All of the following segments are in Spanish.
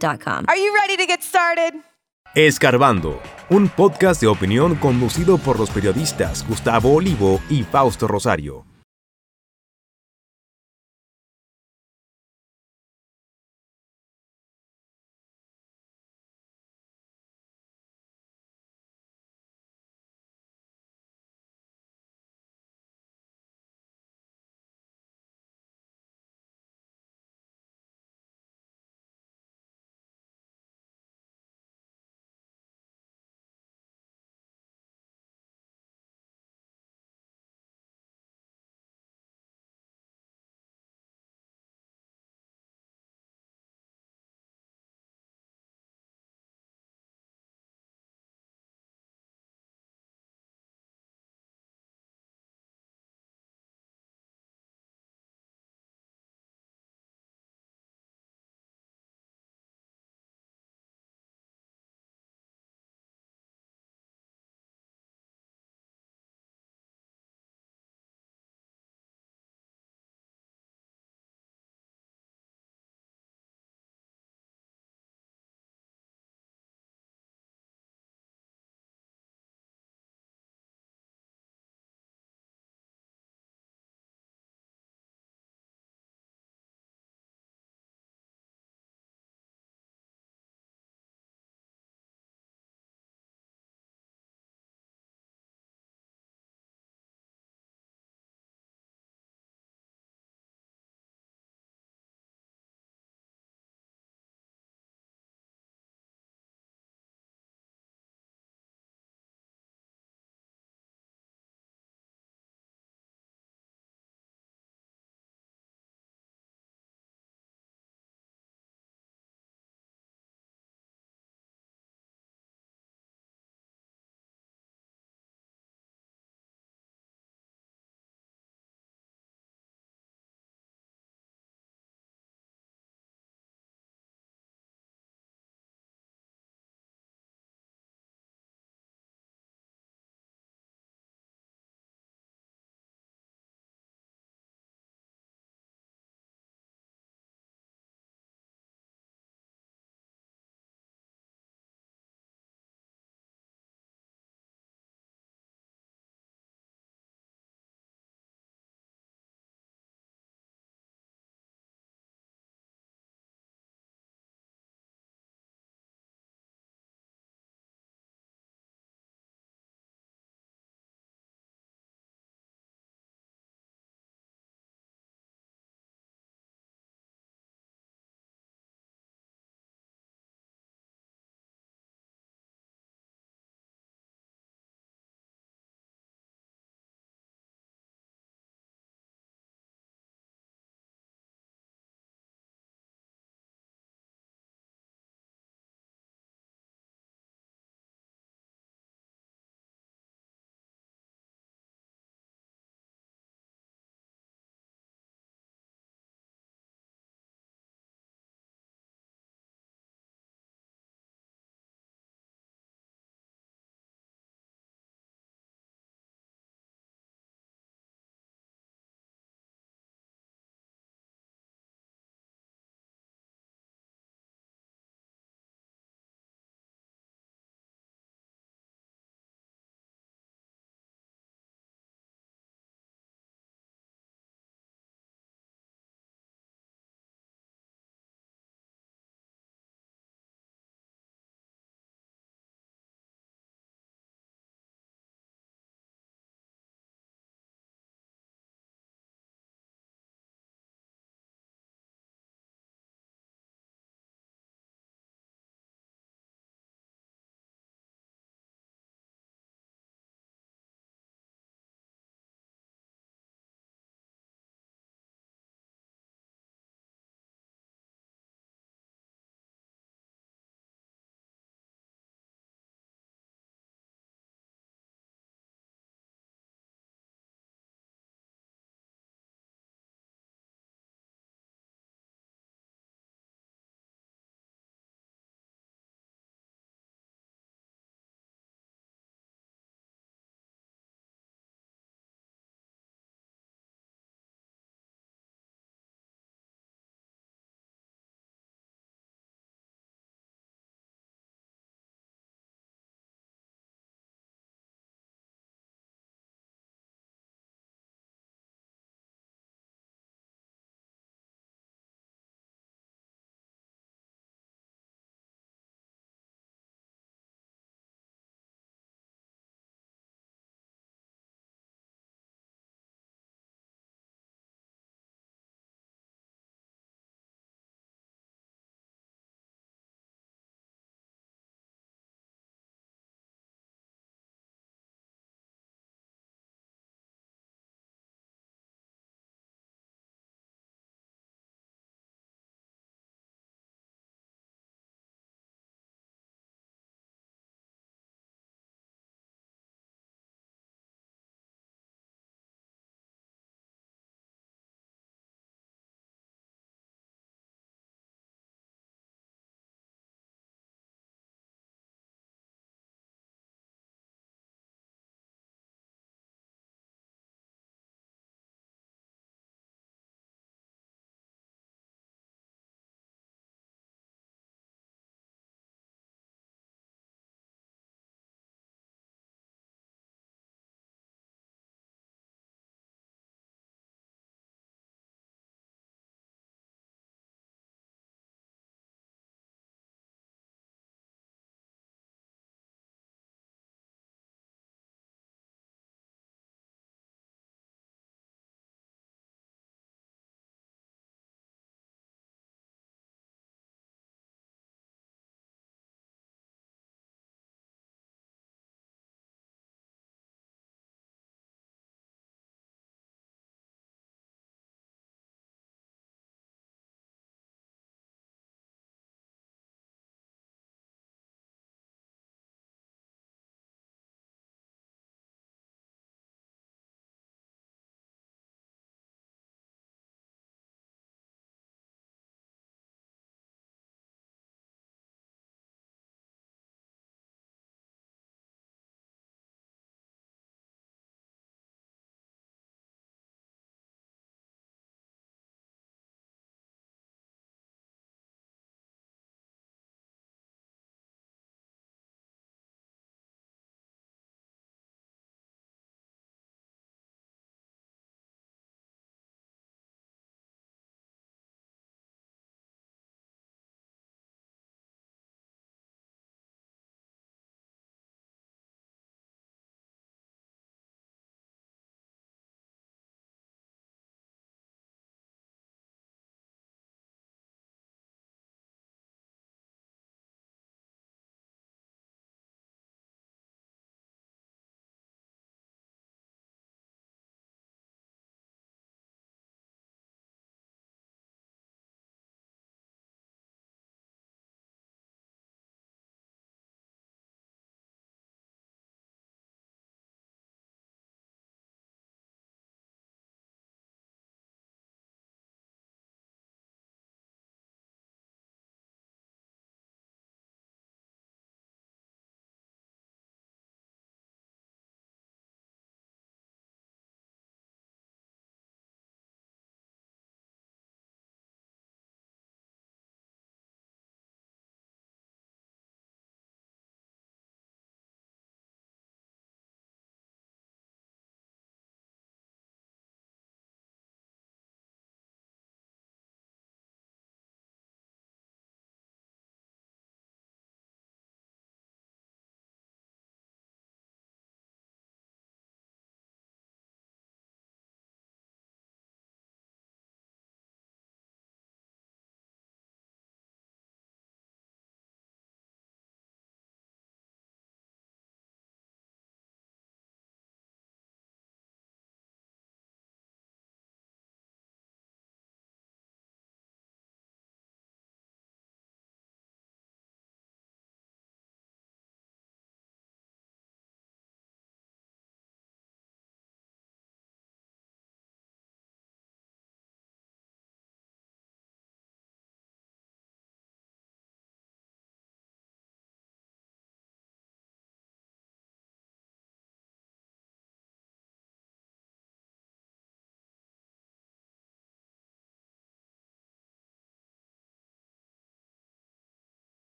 Are you ready to get started? Escarbando, un podcast de opinión conducido por los periodistas Gustavo Olivo y Fausto Rosario.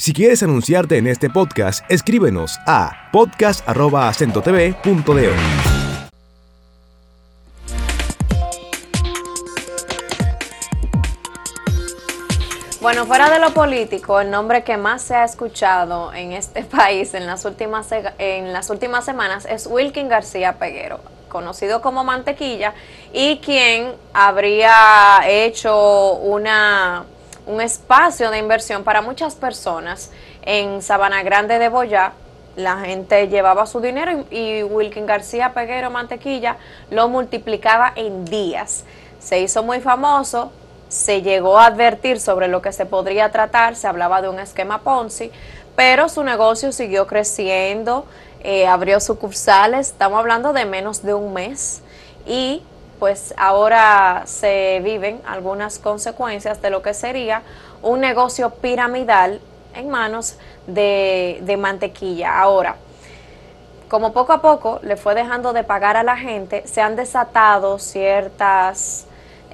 Si quieres anunciarte en este podcast, escríbenos a podcast.acentotv.de. Bueno, fuera de lo político, el nombre que más se ha escuchado en este país en las últimas, en las últimas semanas es Wilkin García Peguero, conocido como Mantequilla, y quien habría hecho una, un espacio de inversión para muchas personas en Sabana Grande de Boyá. La gente llevaba su dinero y, Wilkin García Peguero Mantequilla lo multiplicaba en días. Se hizo muy famoso, se llegó a advertir sobre lo que se podría tratar, se hablaba de un esquema Ponzi, pero su negocio siguió creciendo, eh, abrió sucursales, estamos hablando de menos de un mes y pues ahora se viven algunas consecuencias de lo que sería un negocio piramidal en manos de, mantequilla. Ahora, como poco a poco le fue dejando de pagar a la gente, se han desatado ciertas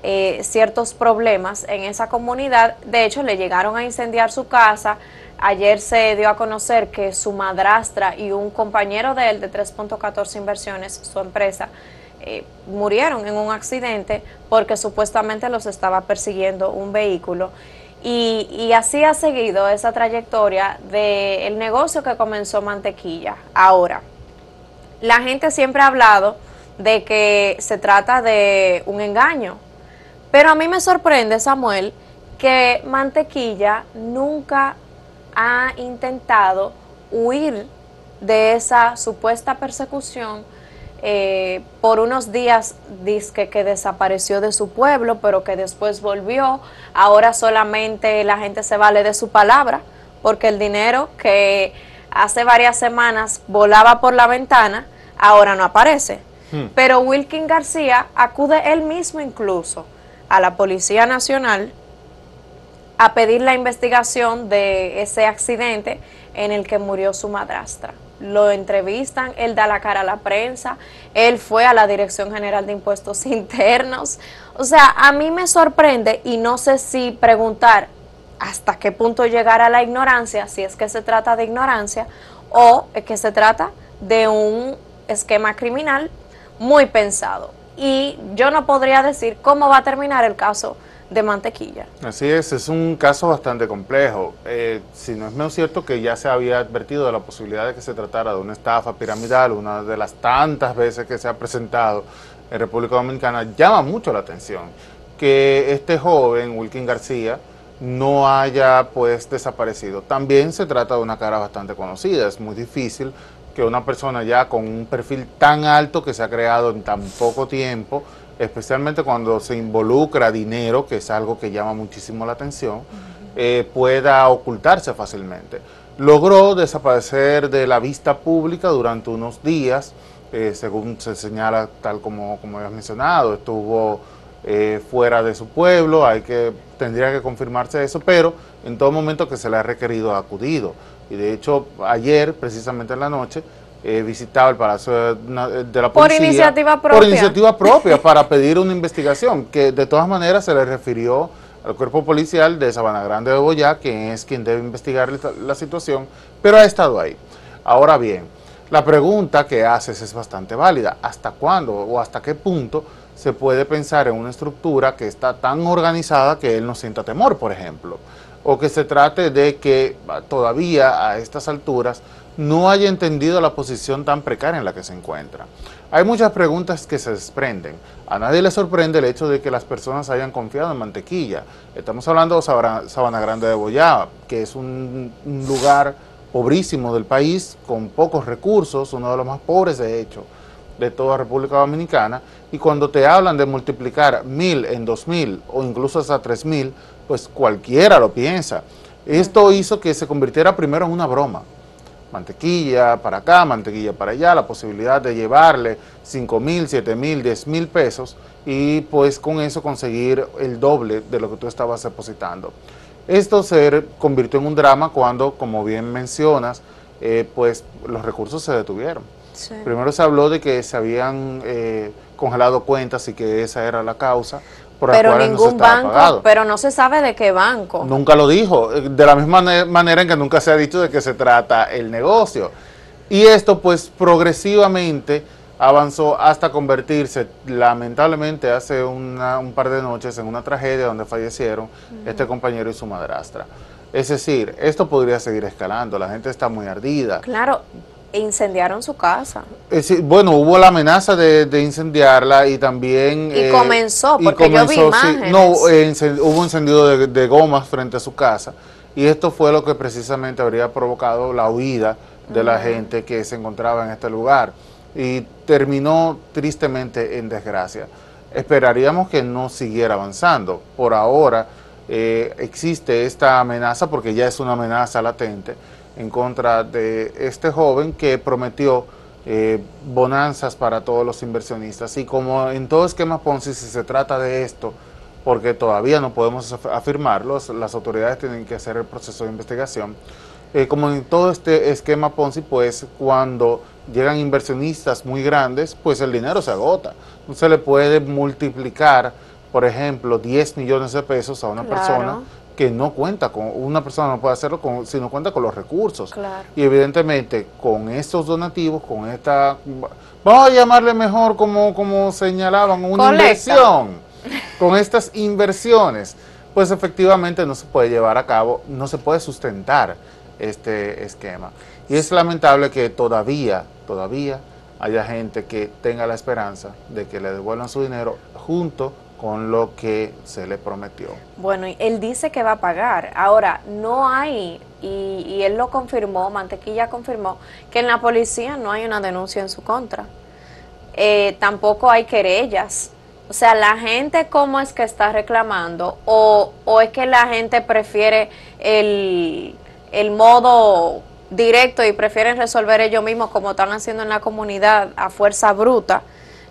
eh, ciertos problemas en esa comunidad. De hecho, le llegaron a incendiar su casa. Ayer se dio a conocer que su madrastra y un compañero de él de 3.14 Inversiones, su empresa, eh, murieron en un accidente porque supuestamente los estaba persiguiendo un vehículo. Y, y así ha seguido esa trayectoria del negocio que comenzó Mantequilla. Ahora, la gente siempre ha hablado de que se trata de un engaño, pero a mí me sorprende, Samuel, que Mantequilla nunca ha intentado huir de esa supuesta persecución eh, por unos días dice que desapareció de su pueblo, pero que después volvió. Ahora solamente la gente se vale de su palabra, porque el dinero que hace varias semanas volaba por la ventana, ahora no aparece. Hmm. Pero Wilkin García acude él mismo incluso a la Policía Nacional a pedir la investigación de ese accidente en el que murió su madrastra. Lo entrevistan, él da la cara a la prensa, él fue a la Dirección General de Impuestos Internos. O sea, a mí me sorprende y no sé si preguntar hasta qué punto llegar a la ignorancia, si es que se trata de ignorancia o es que se trata de un esquema criminal muy pensado y yo no podría decir cómo va a terminar el caso de mantequilla. Así es, es un caso bastante complejo. Eh, si no es menos cierto que ya se había advertido de la posibilidad de que se tratara de una estafa piramidal, una de las tantas veces que se ha presentado en República Dominicana, llama mucho la atención que este joven, Wilkin García, no haya pues desaparecido. También se trata de una cara bastante conocida, es muy difícil que una persona ya con un perfil tan alto que se ha creado en tan poco tiempo, especialmente cuando se involucra dinero, que es algo que llama muchísimo la atención, eh, pueda ocultarse fácilmente. Logró desaparecer de la vista pública durante unos días, eh, según se señala, tal como, como habías mencionado, estuvo eh, fuera de su pueblo, hay que, tendría que confirmarse eso, pero en todo momento que se le ha requerido ha acudido. Y de hecho, ayer, precisamente en la noche, eh, visitaba el Palacio de, la Policía. Por iniciativa propia. Por iniciativa propia, para pedir una investigación, que de todas maneras se le refirió al cuerpo policial de Sabana Grande de Boyá, que es quien debe investigar la situación, pero ha estado ahí. Ahora bien, la pregunta que haces es bastante válida. ¿Hasta cuándo o hasta qué punto se puede pensar en una estructura que está tan organizada que él no sienta temor, por ejemplo? o que se trate de que todavía a estas alturas no haya entendido la posición tan precaria en la que se encuentra. Hay muchas preguntas que se desprenden. A nadie le sorprende el hecho de que las personas hayan confiado en Mantequilla. Estamos hablando de Sabana Grande de Boyá, que es un, lugar pobrísimo del país, con pocos recursos, uno de los más pobres de hecho de toda República Dominicana, y cuando te hablan de multiplicar mil en dos mil o incluso hasta tres mil, pues cualquiera lo piensa. Esto hizo que se convirtiera primero en una broma. Mantequilla para acá, mantequilla para allá, la posibilidad de llevarle 5 mil, 7 mil, 10 mil pesos y pues con eso conseguir el doble de lo que tú estabas depositando. Esto se convirtió en un drama cuando, como bien mencionas, eh, pues los recursos se detuvieron. Primero se habló de que se habían eh, congelado cuentas y que esa era la causa. Por Pero cual no se ningún banco, pagado. pero no se sabe de qué banco. Nunca lo dijo, eh, de la misma mane- manera en que nunca se ha dicho de qué se trata el negocio. Y esto pues progresivamente avanzó hasta convertirse, lamentablemente hace una- un par de noches, en una tragedia donde fallecieron este compañero y su madrastra. Es decir, esto podría seguir escalando, la gente está muy ardida. Claro, incendiaron su casa. Es decir, bueno, hubo la amenaza de, de incendiarla y también... Y comenzó, porque yo vi imágenes. no, eh, hubo un encendido de, de gomas frente a su casa y esto fue lo que precisamente habría provocado la huida de la gente que se encontraba en este lugar y terminó tristemente en desgracia. Esperaríamos que no siguiera avanzando. Por ahora eh, existe esta amenaza, porque ya es una amenaza latente, en contra de este joven que prometió eh, bonanzas para todos los inversionistas. Y como en todo esquema Ponzi, si se trata de esto, porque todavía no podemos af- afirmarlo, las autoridades tienen que hacer el proceso de investigación. Eh, como en todo este esquema Ponzi, pues cuando llegan inversionistas muy grandes, pues el dinero se agota. No se le puede multiplicar, por ejemplo, 10 millones de pesos a una Claro. persona que no cuenta con, una persona no puede hacerlo con, si no cuenta con los recursos. Claro. Y evidentemente con estos donativos, con esta, vamos a llamarle mejor como, como señalaban, una Colecta. inversión, con estas inversiones, pues efectivamente no se puede llevar a cabo, no se puede sustentar este esquema. Y es lamentable que todavía, todavía haya gente que tenga la esperanza de que le devuelvan su dinero junto con lo que se le prometió. Bueno, él dice que va a pagar. Ahora, no hay, y, y él lo confirmó, Mantequilla confirmó, que en la policía no hay una denuncia en su contra. Eh, tampoco hay querellas. O sea, la gente cómo es que está reclamando o, o es que la gente prefiere el, el modo directo y prefieren resolver ellos mismos como están haciendo en la comunidad a fuerza bruta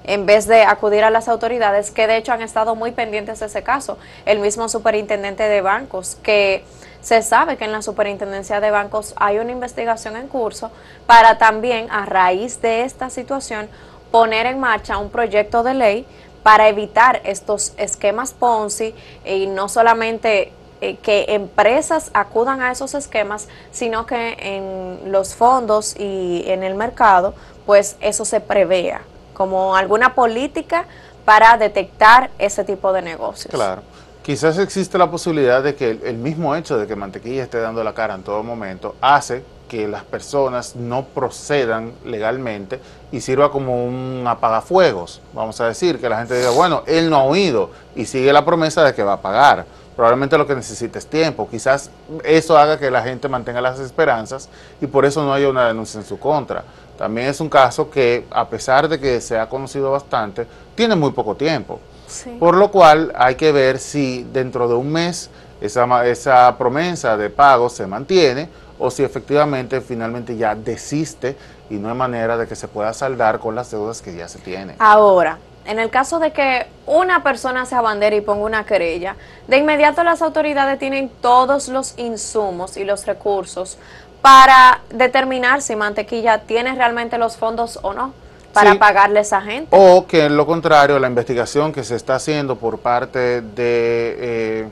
en vez de acudir a las autoridades que de hecho han estado muy pendientes de ese caso. El mismo superintendente de bancos que se sabe que en la superintendencia de bancos hay una investigación en curso para también a raíz de esta situación poner en marcha un proyecto de ley para evitar estos esquemas Ponzi y no solamente eh, que empresas acudan a esos esquemas, sino que en los fondos y en el mercado, pues eso se prevea como alguna política para detectar ese tipo de negocios. Claro. Quizás existe la posibilidad de que el, mismo hecho de que Mantequilla esté dando la cara en todo momento hace que las personas no procedan legalmente y sirva como un apagafuegos. Vamos a decir que la gente diga, bueno, él no ha oído y sigue la promesa de que va a pagar. Probablemente lo que necesita es tiempo. Quizás eso haga que la gente mantenga las esperanzas y por eso no haya una denuncia en su contra. También es un caso que, a pesar de que se ha conocido bastante, tiene muy poco tiempo. Sí. Por lo cual hay que ver si dentro de un mes esa, esa promesa de pago se mantiene o si efectivamente finalmente ya desiste y no hay manera de que se pueda saldar con las deudas que ya se tienen. Ahora, en el caso de que una persona se abandere y ponga una querella, de inmediato las autoridades tienen todos los insumos y los recursos para determinar si Mantequilla tiene realmente los fondos o no para Sí. pagarle a esa gente. O que en lo contrario, la investigación que se está haciendo por parte de eh,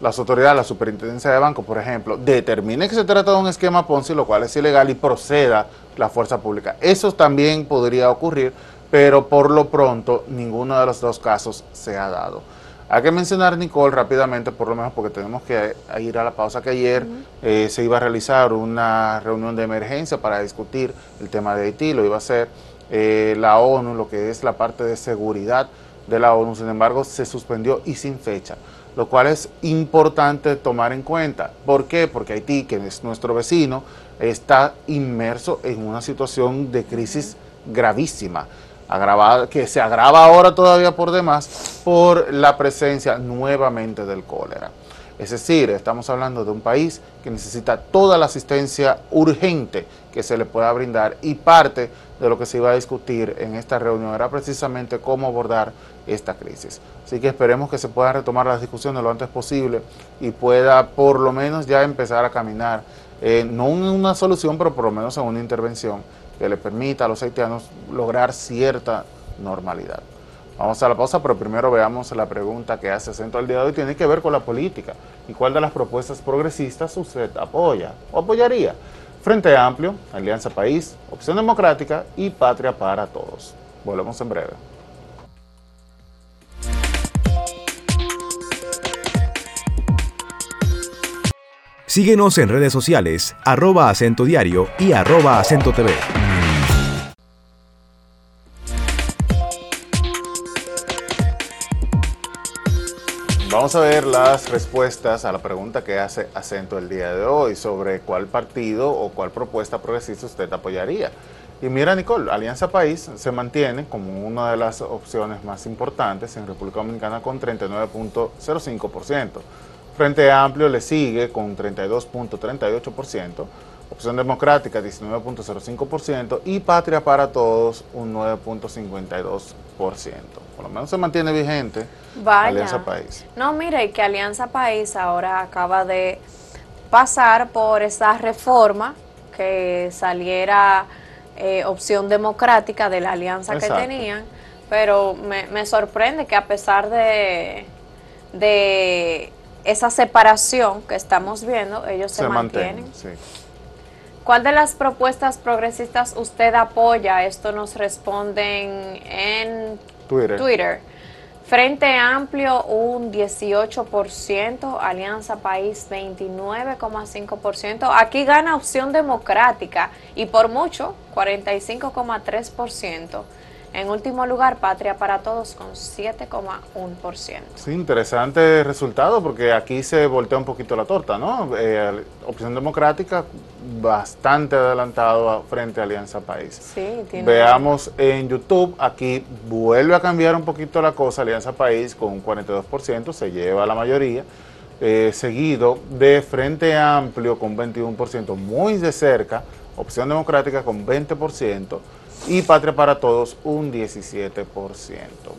las autoridades, la superintendencia de banco, por ejemplo, determine que se trata de un esquema Ponzi, lo cual es ilegal, y proceda la fuerza pública. Eso también podría ocurrir, pero por lo pronto ninguno de los dos casos se ha dado. Hay que mencionar, Nicole, rápidamente, por lo menos porque tenemos que ir a la pausa, que ayer eh, se iba a realizar una reunión de emergencia para discutir el tema de Haití, lo iba a hacer eh, la ONU, lo que es la parte de seguridad de la ONU, sin embargo, se suspendió y sin fecha, lo cual es importante tomar en cuenta. ¿Por qué? Porque Haití, que es nuestro vecino, está inmerso en una situación de crisis gravísima, agravada, que se agrava ahora todavía por demás por la presencia nuevamente del cólera. Es decir, estamos hablando de un país que necesita toda la asistencia urgente que se le pueda brindar y parte de lo que se iba a discutir en esta reunión era precisamente cómo abordar esta crisis. Así que esperemos que se puedan retomar las discusiones lo antes posible y pueda por lo menos ya empezar a caminar, eh, no en una solución, pero por lo menos en una intervención que le permita a los haitianos lograr cierta normalidad. Vamos a la pausa, pero primero veamos la pregunta que hace acento al día de hoy. Tiene que ver con la política. ¿Y cuál de las propuestas progresistas usted apoya o apoyaría? Frente Amplio, Alianza País, Opción Democrática y Patria para Todos. Volvemos en breve. Síguenos en redes sociales, arroba acento diario y arroba acento TV. Vamos a ver las respuestas a la pregunta que hace acento el día de hoy sobre cuál partido o cuál propuesta progresista usted apoyaría. Y mira, Nicole, Alianza País se mantiene como una de las opciones más importantes en República Dominicana con 39.05%. Frente Amplio le sigue con 32.38%, Opción Democrática 19.05% y Patria para Todos un 9.52%. Por lo menos se mantiene vigente Alianza País. No, mire, que Alianza País ahora acaba de pasar por esa reforma que saliera eh, opción democrática de la alianza que tenían, pero me, me, sorprende que a pesar de, de esa separación que estamos viendo, ellos se, mantienen. ¿Cuál de las propuestas progresistas usted apoya? Esto nos responden en Twitter. Twitter. Frente Amplio un 18%, Alianza País 29,5%. Aquí gana Opción Democrática y por mucho 45,3%. En último lugar, Patria para Todos con 7,1%. Sí, interesante resultado porque aquí se voltea un poquito la torta, ¿no? Eh, opción Democrática bastante adelantado frente a Alianza País. Sí, tiene Veamos en YouTube, aquí vuelve a cambiar un poquito la cosa, Alianza País con un 42%, se lleva la mayoría. Eh, seguido de Frente Amplio con 21%, muy de cerca, Opción Democrática con 20%, y Patria para Todos un 17%.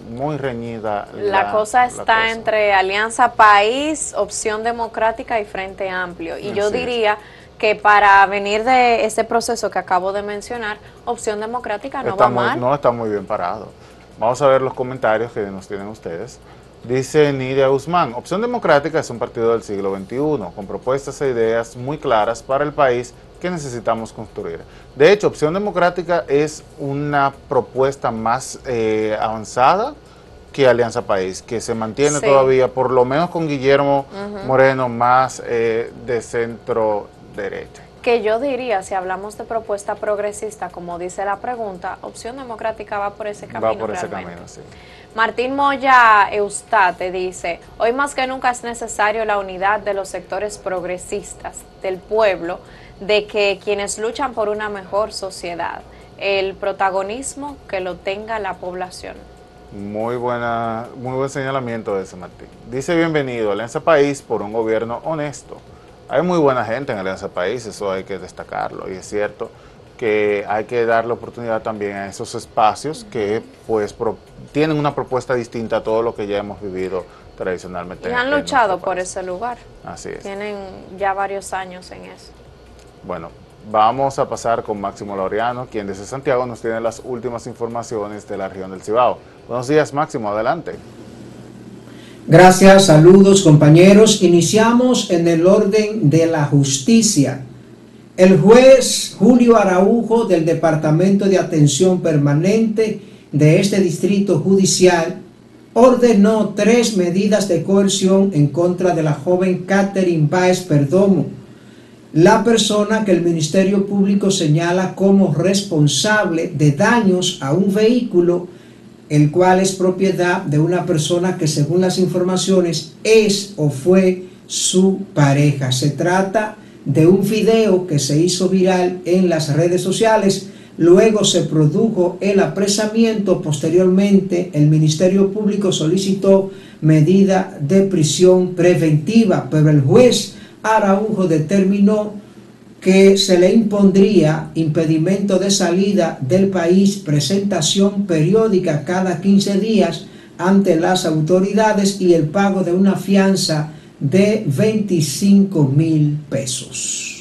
Muy reñida. La, la cosa está entre Alianza País, Opción Democrática y Frente Amplio. Y yo diría que para venir de ese proceso que acabo de mencionar, Opción Democrática no va mal. No, está muy bien parado. Vamos a ver los comentarios que nos tienen ustedes. Dice Nidia Guzmán, Opción Democrática es un partido del siglo XXI, con propuestas e ideas muy claras para el país que necesitamos construir. De hecho, Opción Democrática es una propuesta más eh, avanzada que Alianza País, que se mantiene todavía, por lo menos con Guillermo Moreno, más eh, de centro derecha. Que yo diría, si hablamos de propuesta progresista, como dice la pregunta, Opción Democrática va por ese camino. Va por ese camino, sí. Martín Moya Eustate dice, hoy más que nunca es necesario la unidad de los sectores progresistas del pueblo de que quienes luchan por una mejor sociedad, el protagonismo que lo tenga la población. Muy buena, muy buen señalamiento de ese Martín. Dice bienvenido Alianza País por un gobierno honesto. Hay muy buena gente en Alianza País, eso hay que destacarlo. Y es cierto que hay que darle oportunidad también a esos espacios que pues tienen una propuesta distinta a todo lo que ya hemos vivido tradicionalmente. Y han luchado por ese lugar. Así es. Tienen ya varios años en eso. Bueno, vamos a pasar con Máximo Laureano, quien desde Santiago nos tiene las últimas informaciones de la región del Cibao. Buenos días, Máximo, adelante. Gracias, saludos compañeros. Iniciamos en el orden de la justicia. El juez Julio Araujo del Departamento de Atención Permanente de este distrito judicial ordenó tres medidas de coerción en contra de la joven Catherine Baez Perdomo, la persona que el Ministerio Público señala como responsable de daños a un vehículo, el cual es propiedad de una persona que según las informaciones es o fue su pareja. Se trata de un video que se hizo viral en las redes sociales. Luego se produjo el apresamiento. Posteriormente, el Ministerio Público solicitó medida de prisión preventiva, pero el juez Araujo determinó que se le impondría impedimento de salida del país, presentación periódica cada 15 días ante las autoridades y el pago de una fianza de 25 mil pesos.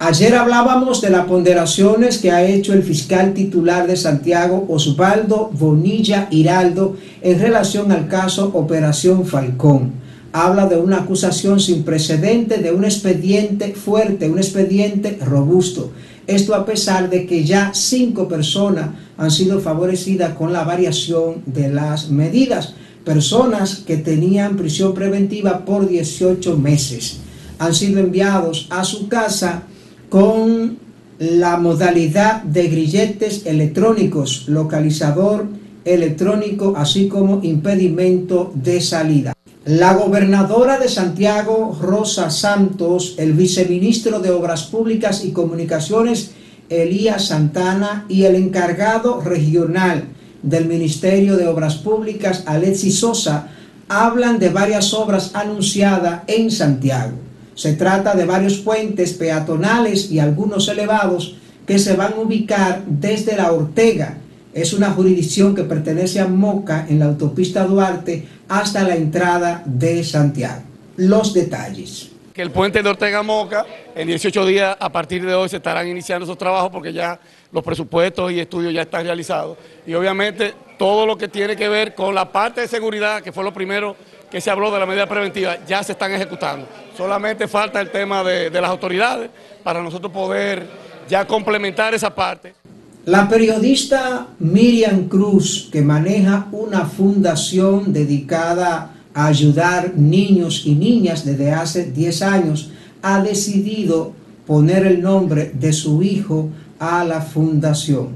Ayer hablábamos de las ponderaciones que ha hecho el fiscal titular de Santiago, Osvaldo Bonilla Hiraldo, en relación al caso Operación Falcón. Habla de una acusación sin precedente, de un expediente fuerte, un expediente robusto. Esto a pesar de que ya cinco personas han sido favorecidas con la variación de las medidas. Personas que tenían prisión preventiva por 18 meses han sido enviados a su casa con la modalidad de grilletes electrónicos, localizador electrónico, así como impedimento de salida. La gobernadora de Santiago, Rosa Santos, el viceministro de Obras Públicas y Comunicaciones, Elías Santana, y el encargado regional del Ministerio de Obras Públicas, Alexis Sosa, hablan de varias obras anunciadas en Santiago. Se trata de varios puentes peatonales y algunos elevados que se van a ubicar desde la Ortega. Es una jurisdicción que pertenece a Moca en la autopista Duarte hasta la entrada de Santiago. Los detalles. Que el puente de Ortega Moca, en 18 días a partir de hoy se estarán iniciando esos trabajos porque ya los presupuestos y estudios ya están realizados. Y obviamente todo lo que tiene que ver con la parte de seguridad, que fue lo primero que se habló de la medida preventiva ya se están ejecutando. Solamente falta el tema de, de las autoridades para nosotros poder ya complementar esa parte. La periodista Miriam Cruz, que maneja una fundación dedicada a ayudar niños y niñas desde hace 10 años, ha decidido poner el nombre de su hijo a la fundación.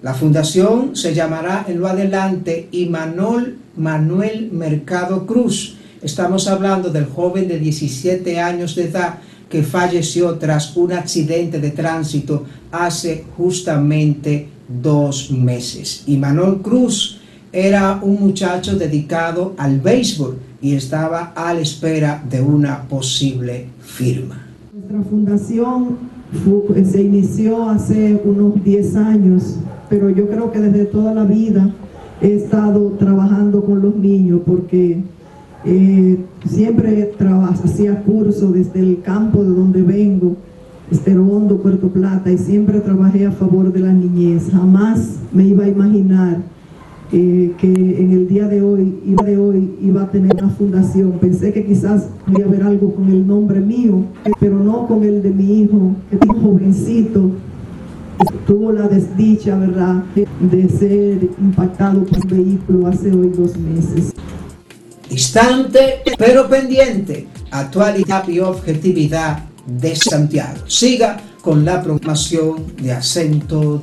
La fundación se llamará en lo adelante Imanol Manuel Mercado Cruz. Estamos hablando del joven de 17 años de edad que falleció tras un accidente de tránsito hace justamente dos meses. Imanol Cruz era un muchacho dedicado al béisbol y estaba a la espera de una posible firma. Nuestra fundación se inició hace unos 10 años pero yo creo que desde toda la vida he estado trabajando con los niños porque eh, siempre hacía curso desde el campo de donde vengo, Estero Hondo, Puerto Plata, y siempre trabajé a favor de la niñez. Jamás me iba a imaginar eh, que en el día de hoy, de hoy iba a tener una fundación. Pensé que quizás iba a haber algo con el nombre mío, pero no con el de mi hijo, que es un jovencito tuvo la desdicha, ¿verdad?, de ser impactado por un vehículo hace hoy dos meses. Distante, pero pendiente. Actualidad y objetividad de Santiago. Siga con la programación de acento.